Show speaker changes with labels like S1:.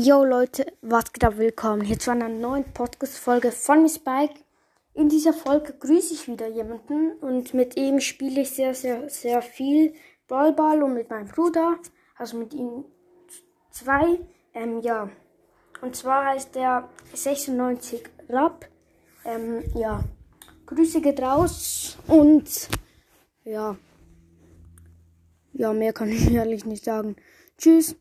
S1: Yo Leute, was geht ab? Willkommen hier zu einer neuen Podcast-Folge von Miss Spike. In dieser Folge grüße ich wieder jemanden und mit ihm spiele ich sehr, sehr, sehr viel Ballball und mit meinem Bruder, also mit ihm zwei, ähm, ja. Und zwar heißt der 96 Rap, ähm, ja. Grüße geht raus und, ja. Ja, mehr kann ich ehrlich nicht sagen. Tschüss.